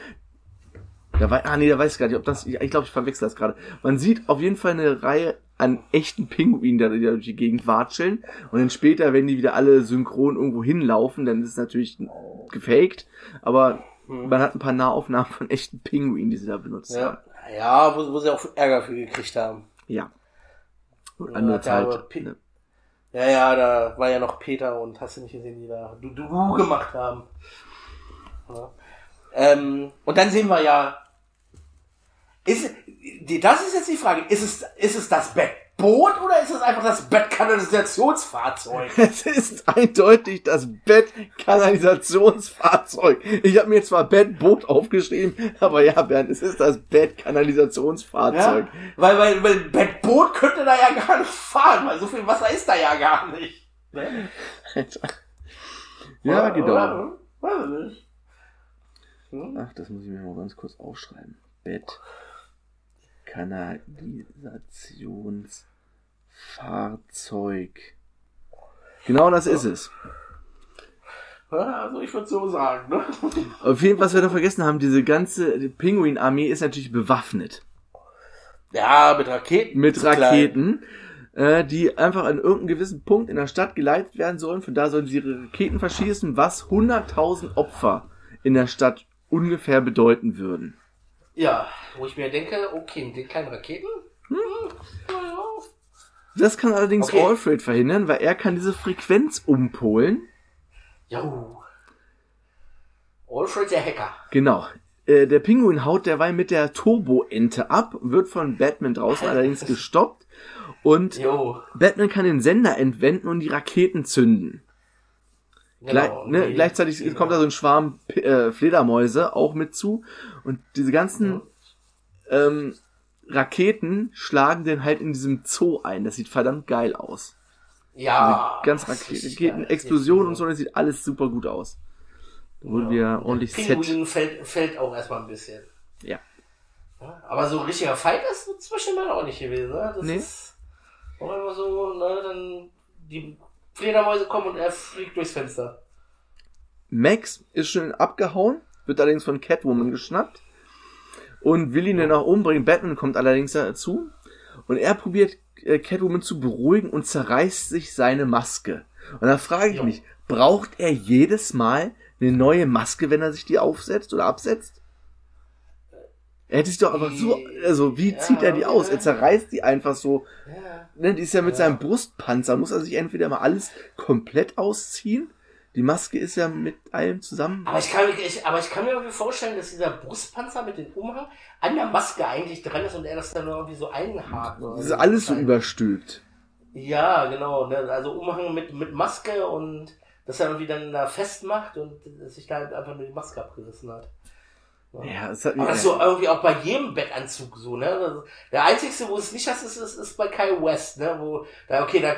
Da war, ah nee, da weiß ich gar nicht, ob das, ich, ich glaube, ich verwechsel das gerade. Man sieht auf jeden Fall eine Reihe an echten Pinguinen, die da durch die Gegend watscheln. Und dann später, wenn die wieder alle synchron irgendwo hinlaufen, dann ist es natürlich gefaked. Aber Mhm. man hat ein paar Nahaufnahmen von echten Pinguinen, die sie da benutzt haben. Ja, ja wo, wo sie auch Ärger für gekriegt haben. Ja. Und Ja, andere Zeit. Ne? Ja, ja, da war ja noch Peter und hast du nicht gesehen, die da du, du gemacht haben. Ja. Ähm, und dann sehen wir ja, ist, die, das ist jetzt die Frage, ist es, ist es das Bett Bettboot oder ist es einfach das Bettkanalisationsfahrzeug? Es ist eindeutig das Bettkanalisationsfahrzeug. Ich habe mir zwar Bettboot aufgeschrieben, aber ja, Bernd, es ist das Bettkanalisationsfahrzeug. Ja? Weil, weil, weil Bettboot könnte da ja gar nicht fahren, weil so viel Wasser ist da ja gar nicht. Ne? Ja, Oder- genau. oder? Weiß ich nicht. Hm? Ach, das muss ich mir mal ganz kurz aufschreiben. Bettkanalisationsfahrzeug. Genau das ist es. Also ich würde so sagen, ne? Auf jeden Fall, was wir da vergessen haben, diese ganze Pinguin-Armee ist natürlich bewaffnet. Ja, mit Raketen. Mit. Raketen, äh, die einfach an irgendeinem gewissen Punkt in der Stadt geleitet werden sollen. Von da sollen sie ihre Raketen verschießen, was 100.000 Opfer in der Stadt ungefähr bedeuten würden. Ja, wo ich mir denke, okay, mit den kleinen Raketen? Hm, naja. Das kann allerdings Okay. Alfred verhindern, weil er kann diese Frequenz umpolen. Jo. Alfred der Hacker. Genau. Äh, der Pinguin haut derweil mit der Turbo-Ente ab, wird von Batman draußen allerdings gestoppt. Und Jo. Batman kann den Sender entwenden und die Raketen zünden. Genau. ne, Die- gleichzeitig die- kommt da so ein Schwarm äh, Fledermäuse auch mit zu. Und diese ganzen Mhm. ähm, Raketen schlagen den halt in diesem Zoo ein. Das sieht verdammt geil aus. Ja. Ganz Raketen, Explosionen und so, das sieht alles super gut aus. Da wurde wieder ordentlich Set. Pinguin fällt, fällt auch erstmal ein bisschen. Ja. Ja, Aber so ein richtiger Fight ist so zwischendurch auch nicht gewesen, ne? Das Nee. ist auch immer so, ne, dann die Fledermäuse kommen und er fliegt durchs Fenster. Max ist schon abgehauen, wird allerdings von Catwoman geschnappt und will ihn dann auch umbringen. Batman kommt allerdings dazu und er probiert äh, Catwoman zu beruhigen und zerreißt sich seine Maske. Und da frage ich Jo. mich, braucht er jedes Mal eine neue Maske, wenn er sich die aufsetzt oder absetzt? Er hätte sich doch einfach so, also wie Ja, zieht er die aus? ja. Er zerreißt die einfach so. Ja. Ne, die ist ja mit seinem Brustpanzer. Muss er sich entweder mal alles komplett ausziehen. Die Maske ist ja mit allem zusammen. Aber ich kann, mir- ich, aber ich kann mir irgendwie vorstellen, dass dieser Brustpanzer mit dem Umhang an der Maske eigentlich dran ist und er das dann irgendwie so einhakt. Das ist alles so überstülpt. Ja, genau. Ne? Also Umhang mit, mit Maske und das er irgendwie dann da festmacht und sich da halt einfach nur die Maske abgerissen hat. Ja, es hat Aber das ist so irgendwie auch bei jedem Bettanzug so, ne? Der einzigste, wo es nicht hast, ist, ist, ist bei Kyle West, ne? Wo, da, okay, da,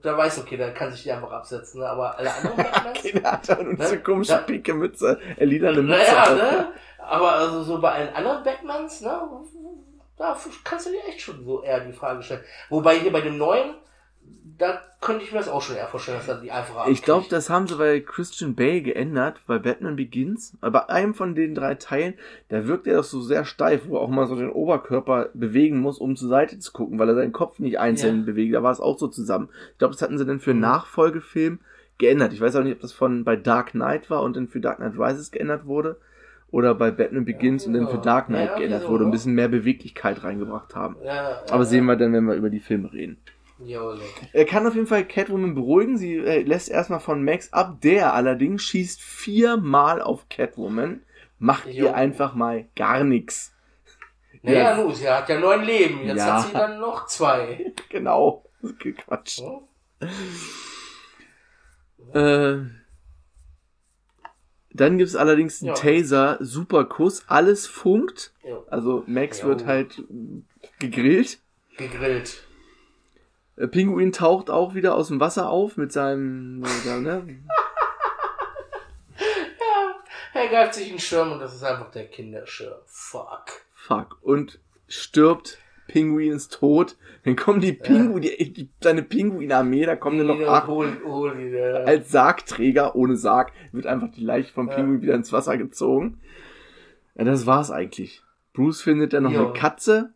da weiß, okay, da kann sich die einfach absetzen, ne? Aber alle anderen Batmans, Der hat nur Ne? diese komische pinke Mütze, äh, lilane Mütze. naja, auf. ne? Aber also so bei allen anderen Batmans, ne? Da kannst du dir echt schon so eher die Frage stellen. Wobei hier bei dem neuen, da könnte ich mir das auch schon eher vorstellen, dass er die einfacher Ich glaube, das haben sie bei Christian Bale geändert, bei Batman Begins. Aber bei einem von den drei Teilen, da wirkt er doch so sehr steif, wo er auch mal so den Oberkörper bewegen muss, um zur Seite zu gucken, weil er seinen Kopf nicht einzeln Ja. bewegt. Da war es auch so zusammen. Ich glaube, das hatten sie dann für einen Mhm. Nachfolgefilm geändert. Ich weiß auch nicht, ob das von bei Dark Knight war und dann für Dark Knight Rises geändert wurde. Oder bei Batman Begins und dann für Dark Knight Ja, geändert wieso, wurde und ein ne? bisschen mehr Beweglichkeit reingebracht haben. Ja, Aber sehen wir dann, wenn wir über die Filme reden. Jo, Er kann auf jeden Fall Catwoman beruhigen. Sie äh, lässt erstmal von Max ab. Der allerdings schießt viermal auf Catwoman. Macht Jo. ihr einfach mal gar nichts. Naja, Ja. nun, sie hat ja neun Leben. Jetzt Ja. hat sie dann noch zwei. Genau. Quatsch. Hm? Äh, dann gibt's allerdings einen Ja. Taser, Superkuss, alles funkt. Jo. Also Max wird halt gegrillt. Gegrillt. Äh, Pinguin taucht auch wieder aus dem Wasser auf mit seinem, äh, ne? Er greift sich einen Schirm und das ist einfach der Kinderschirm. Fuck. Fuck. Und stirbt Pinguins tot. Dann kommen die Pinguin, die, die, seine Pinguinarmee, da kommen dann noch acht hol, hol wieder. als Sargträger, ohne Sarg, wird einfach die Leiche vom Ja. Pinguin wieder ins Wasser gezogen. Ja, das war's eigentlich. Bruce findet dann noch Jo. eine Katze.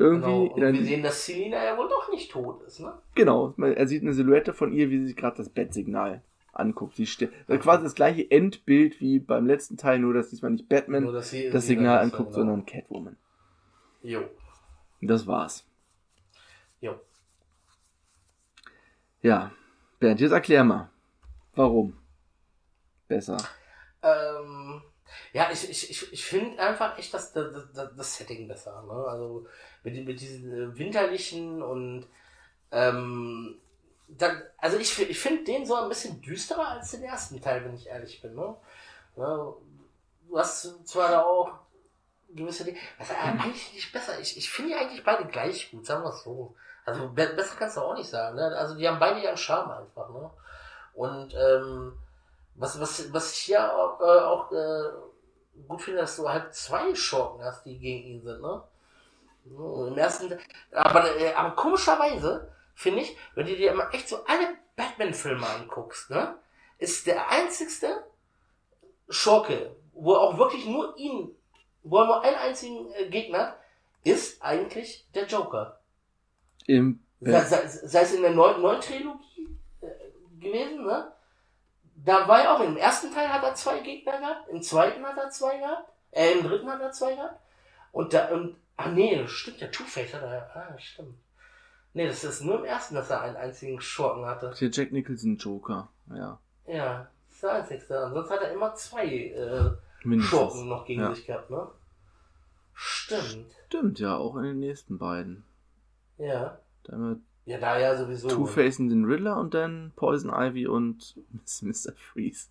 Irgendwie. Genau. Wir sehen, dass Selina ja wohl doch nicht tot ist, ne? genau. man- Er sieht eine Silhouette von ihr, wie sie sich gerade das Bettsignal anguckt. Sie steht, das ist quasi das gleiche Endbild wie beim letzten Teil, nur dass diesmal nicht Batman Nur, das Signal anguckt, genau. sondern Catwoman. Jo. Das war's. Jo. Ja. Bernd, jetzt erklär mal. Warum? Besser. Ähm, Ja, ich, ich, ich, ich finde einfach echt das, das, das, das Setting besser. Ne? Also mit, mit diesen äh, winterlichen und ähm, dann, also ich, ich finde den so ein bisschen düsterer als den ersten Teil, wenn ich ehrlich bin. Ne? Ja, du hast zwar da auch gewisse Dinge. Das ist eigentlich nicht besser. Ich, ich finde die eigentlich beide gleich gut, sagen wir es so. Also be besser kannst du auch nicht sagen. Ne? Also die haben beide ja einen Charme einfach. Ne? Und ähm, was, was, was ich hier auch, äh, auch äh, gut finde, dass du halt zwei Schurken hast, die gegen ihn sind. Ne? So, Im ersten, aber, äh, aber komischerweise finde ich, wenn du dir immer echt so alle Batman-Filme anguckst, ne, ist der einzigste Schurke, wo er auch wirklich nur ihn wo er nur einen einzigen äh, Gegner ist eigentlich der Joker. Im sei, sei, sei es in der neuen, neuen Trilogie äh, gewesen, ne? Da war er auch, im ersten Teil hat er zwei Gegner gehabt, im zweiten hat er zwei gehabt, äh, im dritten hat er zwei gehabt. Und da, und, ach nee, stimmt, der Two-Face hat er, ah, stimmt. Nee, das ist nur im ersten, dass er einen einzigen Schurken hatte. Der Jack Nicholson Joker, ja. Ja, das ist der einzigste. Ansonsten hat er immer zwei, äh, Mindestens. Schurken noch gegen ja. sich gehabt, ne? Stimmt. Stimmt, ja, auch in den nächsten beiden. Ja. Da ja, da ja sowieso. Two-Face und den Riddler und dann Poison Ivy und Mr. Freeze.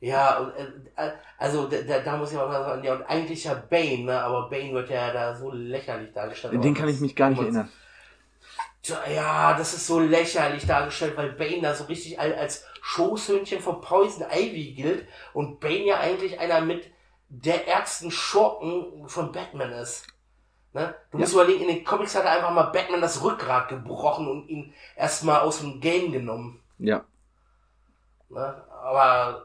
Ja, und, äh, also da, da muss ich auch sagen, ja, und eigentlich ja Bane, ne? aber Bane wird ja da so lächerlich dargestellt. Den kann ich mich gar nicht erinnern. Ja, das ist so lächerlich dargestellt, weil Bane da so richtig als Schoßhündchen von Poison Ivy gilt und Bane ja eigentlich einer mit der ärgsten Schurken von Batman ist. Ne? Du ja. musst überlegen, in den Comics hat er einfach mal Batman das Rückgrat gebrochen und ihn erstmal aus dem Game genommen. Ja. Ne? Aber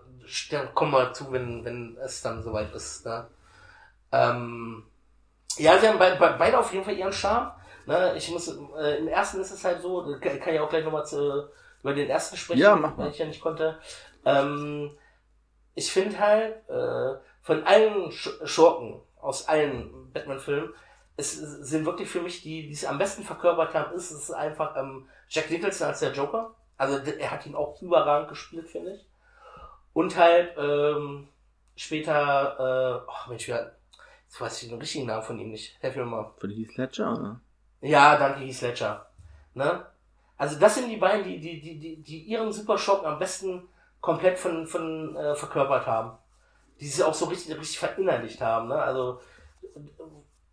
komm mal zu, wenn, wenn es dann soweit ist. Ne? Ähm, ja, sie haben beide, beide auf jeden Fall ihren Charme. Ne? Ich muss, äh, im ersten ist es halt so, kann, kann ich auch gleich nochmal über den ersten sprechen, ja, mach mal. weil ich ja nicht konnte. Ähm, ich finde halt, äh, von allen Schurken aus allen Batman-Filmen, es sind wirklich für mich die, die es am besten verkörpert haben, ist es einfach ähm, Jack Nicholson als der Joker. Also er hat ihn auch überragend gespielt, finde ich. Und halt ähm, später, äh, oh Mensch, jetzt weiß ich den richtigen Namen von ihm nicht. Helf mir mal. Von Heath Ledger, oder? Ja, danke Heath Ledger. Ne? Also das sind die beiden, die, die, die, die, die ihren Superschock am besten komplett von, von äh, verkörpert haben die sie auch so richtig, richtig verinnerlicht haben. Ne? Also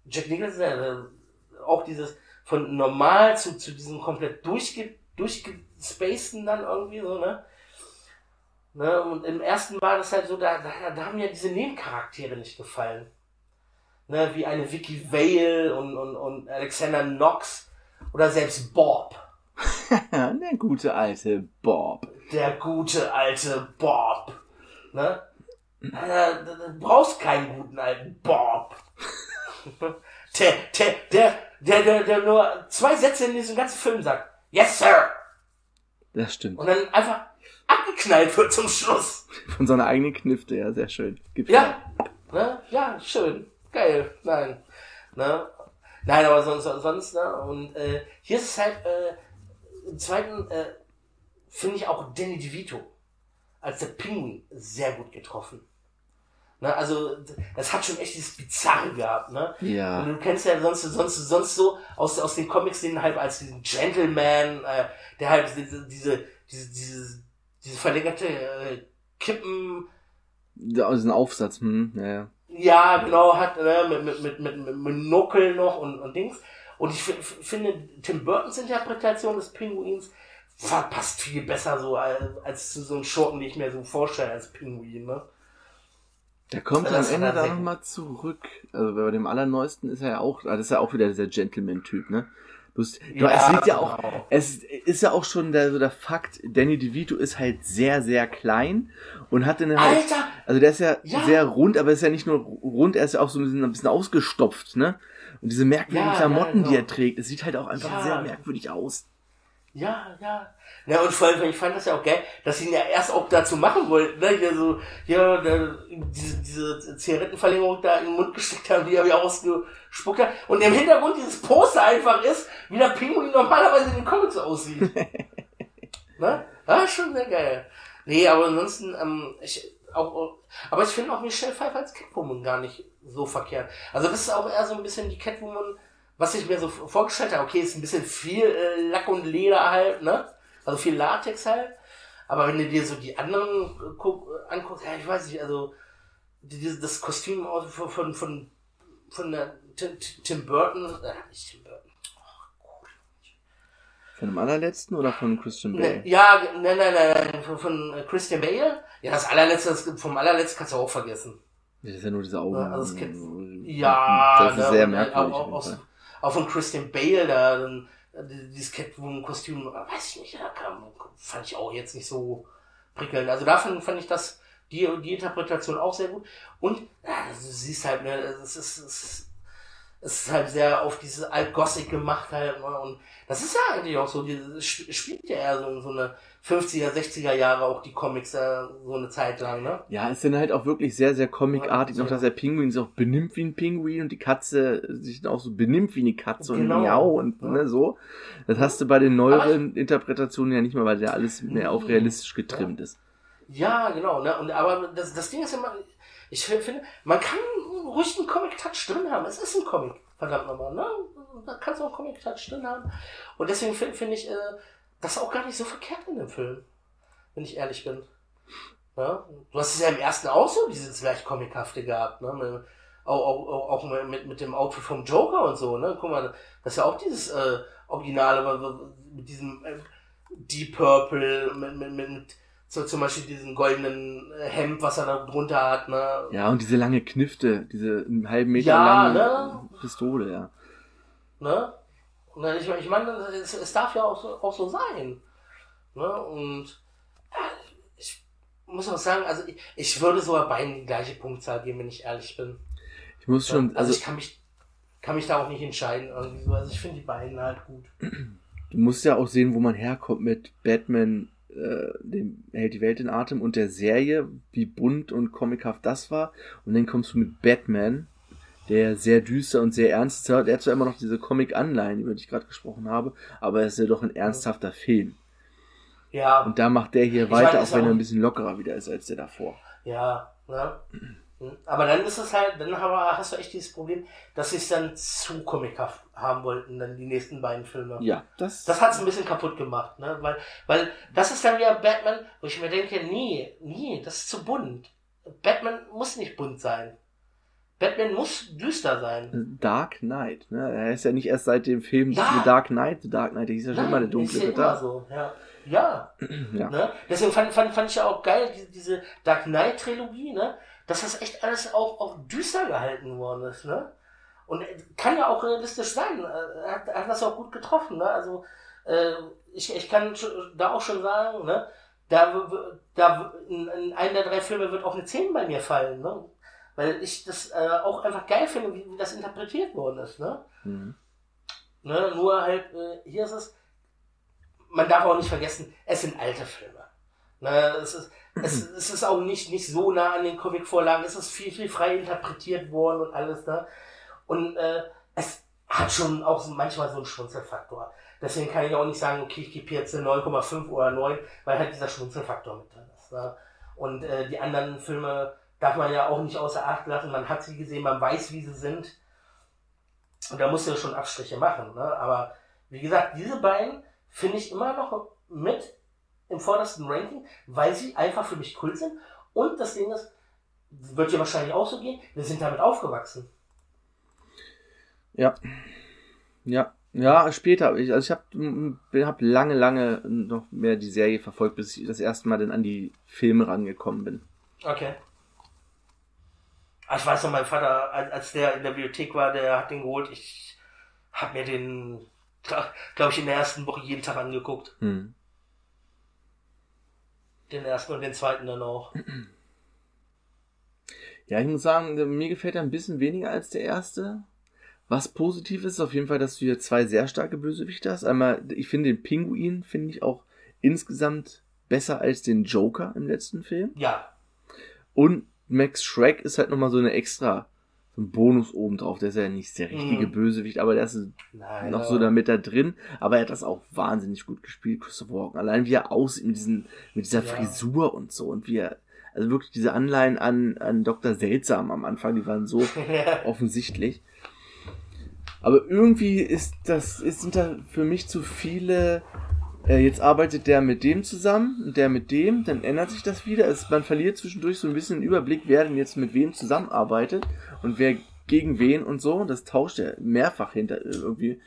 Jack Nicholson, äh, auch dieses von normal zu, zu diesem komplett durchge, durchgespaceden dann irgendwie so, ne? ne? Und im ersten war das halt so, da, da, da haben ja diese Nebencharaktere nicht gefallen. Ne? Wie eine Vicky Vale und, und, und Alexander Knox oder selbst Bob. Der gute alte Bob. Der gute alte Bob. Ne? Äh, du brauchst keinen guten alten Bob. der, der, der, der, der, der nur zwei Sätze in diesem ganzen Film sagt. Yes, Sir! Das stimmt. Und dann einfach abgeknallt wird zum Schluss. Von seiner eigenen Knifte, ja, sehr schön. Gibt's ja, ne? ja, schön. Geil. Nein. Ne? Nein, aber sonst, sonst, ne? Und äh, hier ist es halt, äh, im zweiten, äh, finde ich auch Danny DeVito als der Pinguin sehr gut getroffen. Ne, also, das hat schon echt dieses Bizarre gehabt, ne? Ja. Und du kennst ja sonst, sonst, sonst so aus, aus den Comics den halt als diesen Gentleman, äh, der halt diese, diese, diese, diese, diese verlängerte äh, Kippen. Ja, diesen Aufsatz, hm, ja, ja. Ja, genau, hat, ne, mit, mit, mit, mit, mit Monokel noch und, und Dings. Und ich finde, Tim Burtons Interpretation des Pinguins passt viel besser so als, als zu so einem Schurken, die ich mir so vorstelle als Pinguin, ne? Der kommt am Ende da nochmal zurück. Also bei dem allerneuesten ist er ja auch, das ist ja auch wieder dieser Gentleman-Typ, ne? Bloß, ja, es liegt ja auch, genau. es ist ja auch schon der, so der Fakt, Danny DeVito ist halt sehr, sehr klein und hat dann halt, Alter, also der ist ja, ja, sehr rund, aber ist ja nicht nur rund, er ist ja auch so ein bisschen, ein bisschen ausgestopft, ne? Und diese merkwürdigen ja, Klamotten, genau. die er trägt, es sieht halt auch einfach sehr merkwürdig aus. Ja, ja. Ja, und vor allem, ich fand das ja auch geil, dass sie ihn ja erst auch dazu machen wollten, ne? Hier so, ja, der, diese, diese Zigarettenverlängerung da in den Mund gesteckt haben, die er wieder ausgespuckt hat. Und im Hintergrund dieses Poster einfach ist, wie der Pinguin normalerweise in den Comics aussieht. ne? Ja, schon sehr geil. Nee, aber ansonsten, ähm, ich, auch aber ich finde auch Michelle Pfeiffer als Catwoman gar nicht so verkehrt. Also das ist auch eher so ein bisschen die Catwoman, was ich mir so vorgestellt habe. Okay, ist ein bisschen viel äh, Lack und Leder halt, ne? Also viel Latex halt. Aber wenn du dir so die anderen äh, äh, anguckst, ja, ich weiß nicht, also die, das Kostüm von, von, von, von der Tim, Tim Burton, äh, nicht Tim Burton. Von dem allerletzten oder von Christian Bale? Ne, ja, nein, nein, nein, von, von Christian Bale. Ja, das allerletzte, das, vom allerletzten kannst du auch vergessen. Das ist ja nur diese Augen. Ja, also das ja, das ist ne, sehr merkwürdig. Auch, auch, auch, von Christian Bale, da, dann, dieses Catwoman-Kostüm, weiß ich nicht, fand ich auch jetzt nicht so prickelnd. Also davon fand ich das, die, die Interpretation auch sehr gut. Und, ja, du siehst halt, ne, es ist, es ist halt sehr auf dieses Alt-Gothic gemacht halt, ne, und das ist ja eigentlich auch so, das spielt ja eher so, so eine 50er, 60er Jahre auch die Comics äh, so eine Zeit lang, ne? Ja, es sind halt auch wirklich sehr, sehr comicartig, ja, noch dass der Pinguin sich auch benimmt wie ein Pinguin und die Katze sich auch so benimmt wie eine Katze genau. und miau und ja. ne, so. Das hast du bei den neueren aber Interpretationen ja nicht mehr, weil der alles mehr auf realistisch getrimmt ja. ist. Ja, genau, ne? Und aber das, das Ding ist immer, ich finde, man kann ruhig einen Comic-Touch drin haben. Es ist ein Comic, verdammt nochmal, ne? Da kannst du auch einen Comic-Touch drin haben. Und deswegen finde find ich, äh, das auch gar nicht so verkehrt in dem Film. Wenn ich ehrlich bin. Ja? Du hast es ja im ersten auch so dieses leicht Comichafte gehabt, ne? Auch, auch, auch mit, mit dem Outfit vom Joker und so, ne? Guck mal, das ist ja auch dieses äh, Originale mit diesem äh, Deep Purple, mit, mit, mit so zum Beispiel diesen goldenen äh, Hemd, was er da drunter hat, ne? Ja, und diese lange Knifte, diese einen halben Meter ja, lange ne? Pistole, ja. Ne? Und ich, ich meine, es, es darf ja auch so, auch so sein. Ne? Und ja, ich muss auch sagen, also ich, ich würde sogar beiden die gleiche Punktzahl geben, wenn ich ehrlich bin. Ich muss schon. Also, also ich kann mich, kann mich da auch nicht entscheiden. Irgendwie so. Also ich finde die beiden halt gut. Du musst ja auch sehen, wo man herkommt mit Batman, äh, dem hält die Welt in Atem und der Serie, wie bunt und comichaft das war. Und dann kommst du mit Batman, der sehr düster und sehr ernst ist. Er hat zwar immer noch diese Comic-Anleihen, über die ich gerade gesprochen habe, aber es ist ja doch ein ernsthafter Film. Ja. Und da macht der hier ich weiter, auch wenn er ein bisschen lockerer wieder ist als der davor. Ja, ne? Aber dann ist es halt, dann hast du echt dieses Problem, dass sie es dann zu comichaft haben wollten, dann die nächsten beiden Filme. Ja, das. Das hat es ein bisschen kaputt gemacht, ne? Weil, weil das ist dann wieder Batman, wo ich mir denke, nee, nee, das ist zu bunt. Batman muss nicht bunt sein. Batman muss düster sein. Dark Knight, ne? Er ist ja nicht erst seit dem Film ja. The Dark Knight, The Dark Knight, der hieß ja schon immer der dunkle ist ja so, ja. Ja. ja. Ne? Deswegen fand, fand, fand ich ja auch geil, diese, diese Dark Knight Trilogie, ne? Dass das echt alles auch, auch düster gehalten worden ist, ne? Und kann ja auch realistisch sein. Er hat, hat das auch gut getroffen, ne? Also, äh, ich, ich kann da auch schon sagen, ne? Da, da in, in einem der drei Filme wird auch eine 10 bei mir fallen, ne? Weil ich das äh, auch einfach geil finde, wie, wie das interpretiert worden ist. Ne? Mhm. Ne, nur halt, äh, hier ist es, man darf auch nicht vergessen, es sind alte Filme. Ne, es, ist, es, es ist auch nicht, nicht so nah an den Comic-Vorlagen, es ist viel, viel frei interpretiert worden und alles. Ne? Und äh, es hat schon auch manchmal so einen Schmunzelfaktor. Deswegen kann ich auch nicht sagen, okay, ich gebe jetzt 9,5 oder 9, weil halt dieser Schmunzelfaktor mit drin ist. Ne? Und äh, die anderen Filme, darf man ja auch nicht außer Acht lassen. Man hat sie gesehen, man weiß, wie sie sind. Und da muss ja schon Abstriche machen. Ne? Aber wie gesagt, diese beiden finde ich immer noch mit im vordersten Ranking, weil sie einfach für mich cool sind. Und das Ding ist, wird dir wahrscheinlich auch so gehen, wir sind damit aufgewachsen. Ja. Ja. Ja, später. also ich habe hab lange, lange noch mehr die Serie verfolgt, bis ich das erste Mal dann an die Filme rangekommen bin. Okay. Ah, ich weiß noch, mein Vater, als der in der Bibliothek war, der hat den geholt. Ich habe mir den, glaube ich, in der ersten Woche jeden Tag angeguckt. Hm. Den ersten und den zweiten dann auch. Ja, ich muss sagen, mir gefällt er ein bisschen weniger als der erste. Was positiv ist, ist auf jeden Fall, dass du hier zwei sehr starke Bösewichte hast. Einmal, ich finde den Pinguin, finde ich auch insgesamt besser als den Joker im letzten Film. Ja. Und Max Shrek ist halt nochmal so eine extra, so ein Bonus obendrauf. Der ist ja nicht der richtige mm. Bösewicht, aber der ist Nein, noch so damit da drin. Aber er hat das auch wahnsinnig gut gespielt, Christopher Walken. Allein wie er aussieht mit, diesen, mit dieser ja. Frisur und so und wie er, Also wirklich diese Anleihen an, an Dr. Seltsam am Anfang, die waren so offensichtlich. Aber irgendwie ist das, ist, sind da für mich zu viele, äh, jetzt arbeitet der mit dem zusammen und der mit dem, dann ändert sich das wieder. Es, man verliert zwischendurch so ein bisschen den Überblick, wer denn jetzt mit wem zusammenarbeitet und wer gegen wen und so. Und das tauscht er mehrfach hinter irgendwie.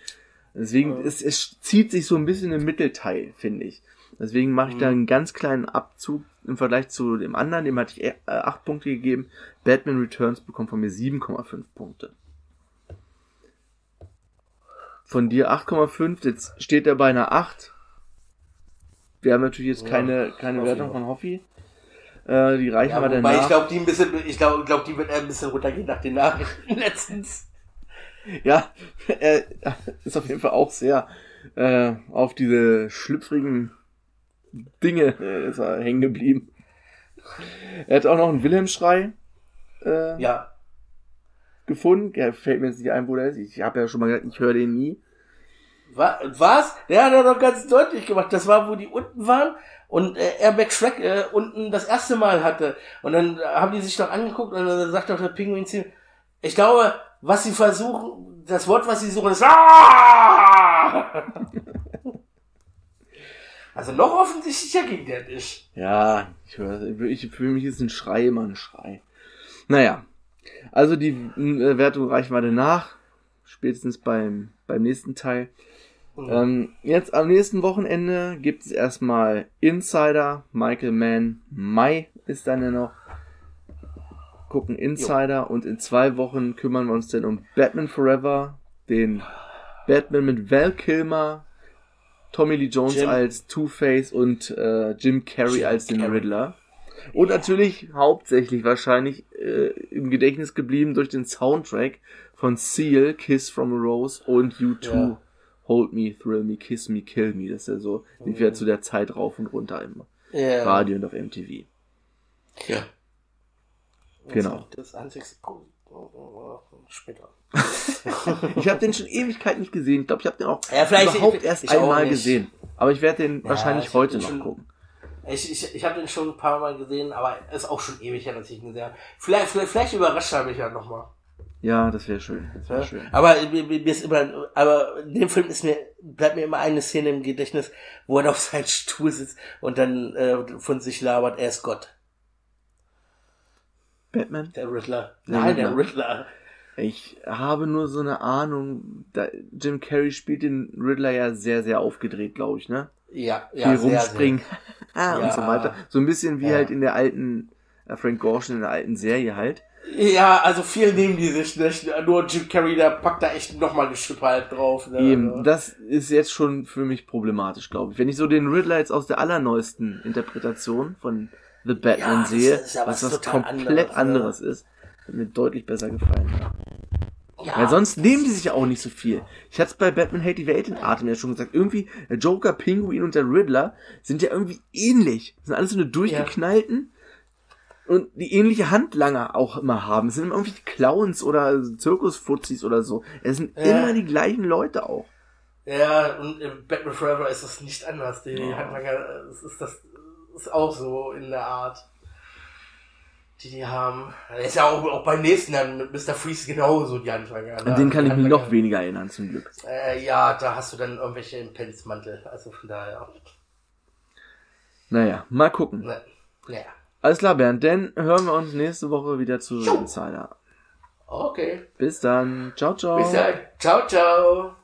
Deswegen, es, es zieht sich so ein bisschen im Mittelteil, finde ich. Deswegen mache ich da einen ganz kleinen Abzug im Vergleich zu dem anderen, dem hatte ich äh, 8 Punkte gegeben. Batman Returns bekommt von mir 7,5 Punkte. Von dir 8,5, jetzt steht er bei einer 8. Wir haben natürlich jetzt keine, keine Hoffi Wertung von Hoffi. Äh, die reichen Ja, aber wobei danach. ich glaube, die ein bisschen, ich glaube, glaub, die wird ein bisschen runtergehen nach den Nachrichten letztens. Ja, er ist auf jeden Fall auch sehr äh, auf diese schlüpfrigen Dinge äh, ist er hängen geblieben. Er hat auch noch einen Wilhelmschrei äh, Ja. gefunden. Ja, fällt mir jetzt nicht ein, wo der ist. Ich habe ja schon mal gesagt, ich höre den nie. Wa- Was? Der hat er doch ganz deutlich gemacht. Das war, wo die unten waren und äh, Airbag Shrek äh, unten das erste Mal hatte. Und dann äh, haben die sich doch angeguckt und dann sagt doch der Pinguin zu ich glaube, was sie versuchen, das Wort, was sie suchen, ist Ah! Also noch offensichtlicher ging der nicht. Ja, ich höre, ich, für mich ist ein Schrei immer ein Schrei. Naja, also die äh, Wertung reichen wir danach. Spätestens beim, beim nächsten Teil. Ähm, jetzt am nächsten Wochenende gibt es erstmal Insider, Michael Mann, Mai ist dann ja noch. Gucken Insider und in zwei Wochen kümmern wir uns dann um Batman Forever, den Batman mit Val Kilmer, Tommy Lee Jones Jim- als Two-Face und äh, Jim Carrey Jim als den Carrey. Riddler. Und natürlich hauptsächlich wahrscheinlich äh, im Gedächtnis geblieben durch den Soundtrack von Seal, Kiss from a Rose und U2, Ja. Hold Me, Thrill Me, Kiss Me, Kill Me. Das ist ja so, lief ja zu der Zeit rauf und runter immer. Ja. Radio und auf MTV. Ja. Genau. Das einzigste später. Ich habe den schon Ewigkeit nicht gesehen. Ich glaube, ich habe den auch Ja, überhaupt ich- erst ich einmal gesehen. Aber ich werde den Ja, wahrscheinlich heute den noch schon- gucken. Ich, ich, ich habe den schon ein paar Mal gesehen, aber ist auch schon ewig her, dass ich ihn gesehen habe. Vielleicht, vielleicht, vielleicht überrascht er mich ja nochmal. Ja, das wäre schön. Das wär Ja? schön. Aber mir, ist immer, aber in dem Film ist mir, bleibt mir immer eine Szene im Gedächtnis, wo er auf seinem Stuhl sitzt und dann äh, von sich labert, er ist Gott. Batman? Der Riddler. Der Nein, Riddler. der Riddler. Ich habe nur so eine Ahnung, da, Jim Carrey spielt den Riddler ja sehr, sehr aufgedreht, glaube ich, ne? Ja, ja, Viel sehr, rumspringen Ja. und so weiter. So ein bisschen wie Ja. halt in der alten äh, Frank Gorshin in der alten Serie halt. Ja, also viel nehmen die sich nicht. Nur Jim Carrey, der packt da echt nochmal eine Schippe halt drauf. Ne? Eben, Also. das ist jetzt schon für mich problematisch, glaube ich. Wenn ich so den Riddler jetzt aus der allerneuesten Interpretation von The Batman Ja, sehe, was was komplett anderes, anderes, ne? ist, hat mir deutlich besser gefallen. ja, Weil sonst nehmen die sich ja auch nicht so viel. Ich hatte es bei Batman Hate die Welt in Atem ja schon gesagt. Irgendwie, der Joker, Pinguin und der Riddler sind ja irgendwie ähnlich. Das sind alles so eine durchgeknallten und die ähnliche Handlanger auch immer haben. Es sind immer irgendwie Clowns oder Zirkusfuzis oder so. Es sind Ja. immer die gleichen Leute auch. Ja, und im Batman Forever ist das nicht anders. Die Oh. Handlanger, das ist das ist auch so in der Art, die die haben. Das ist ja auch, auch beim nächsten dann mit Mr. Freeze genauso die Handlanger. An den kann ich mich noch weniger erinnern, zum Glück. Äh, ja, da hast du dann irgendwelche im Pelzmantel. Also von daher. Naja, mal gucken. Ne, naja. Alles klar, Bernd. Dann hören wir uns nächste Woche wieder zu Insider. Okay. Bis dann. Ciao, ciao. Bis dann. Ciao, ciao.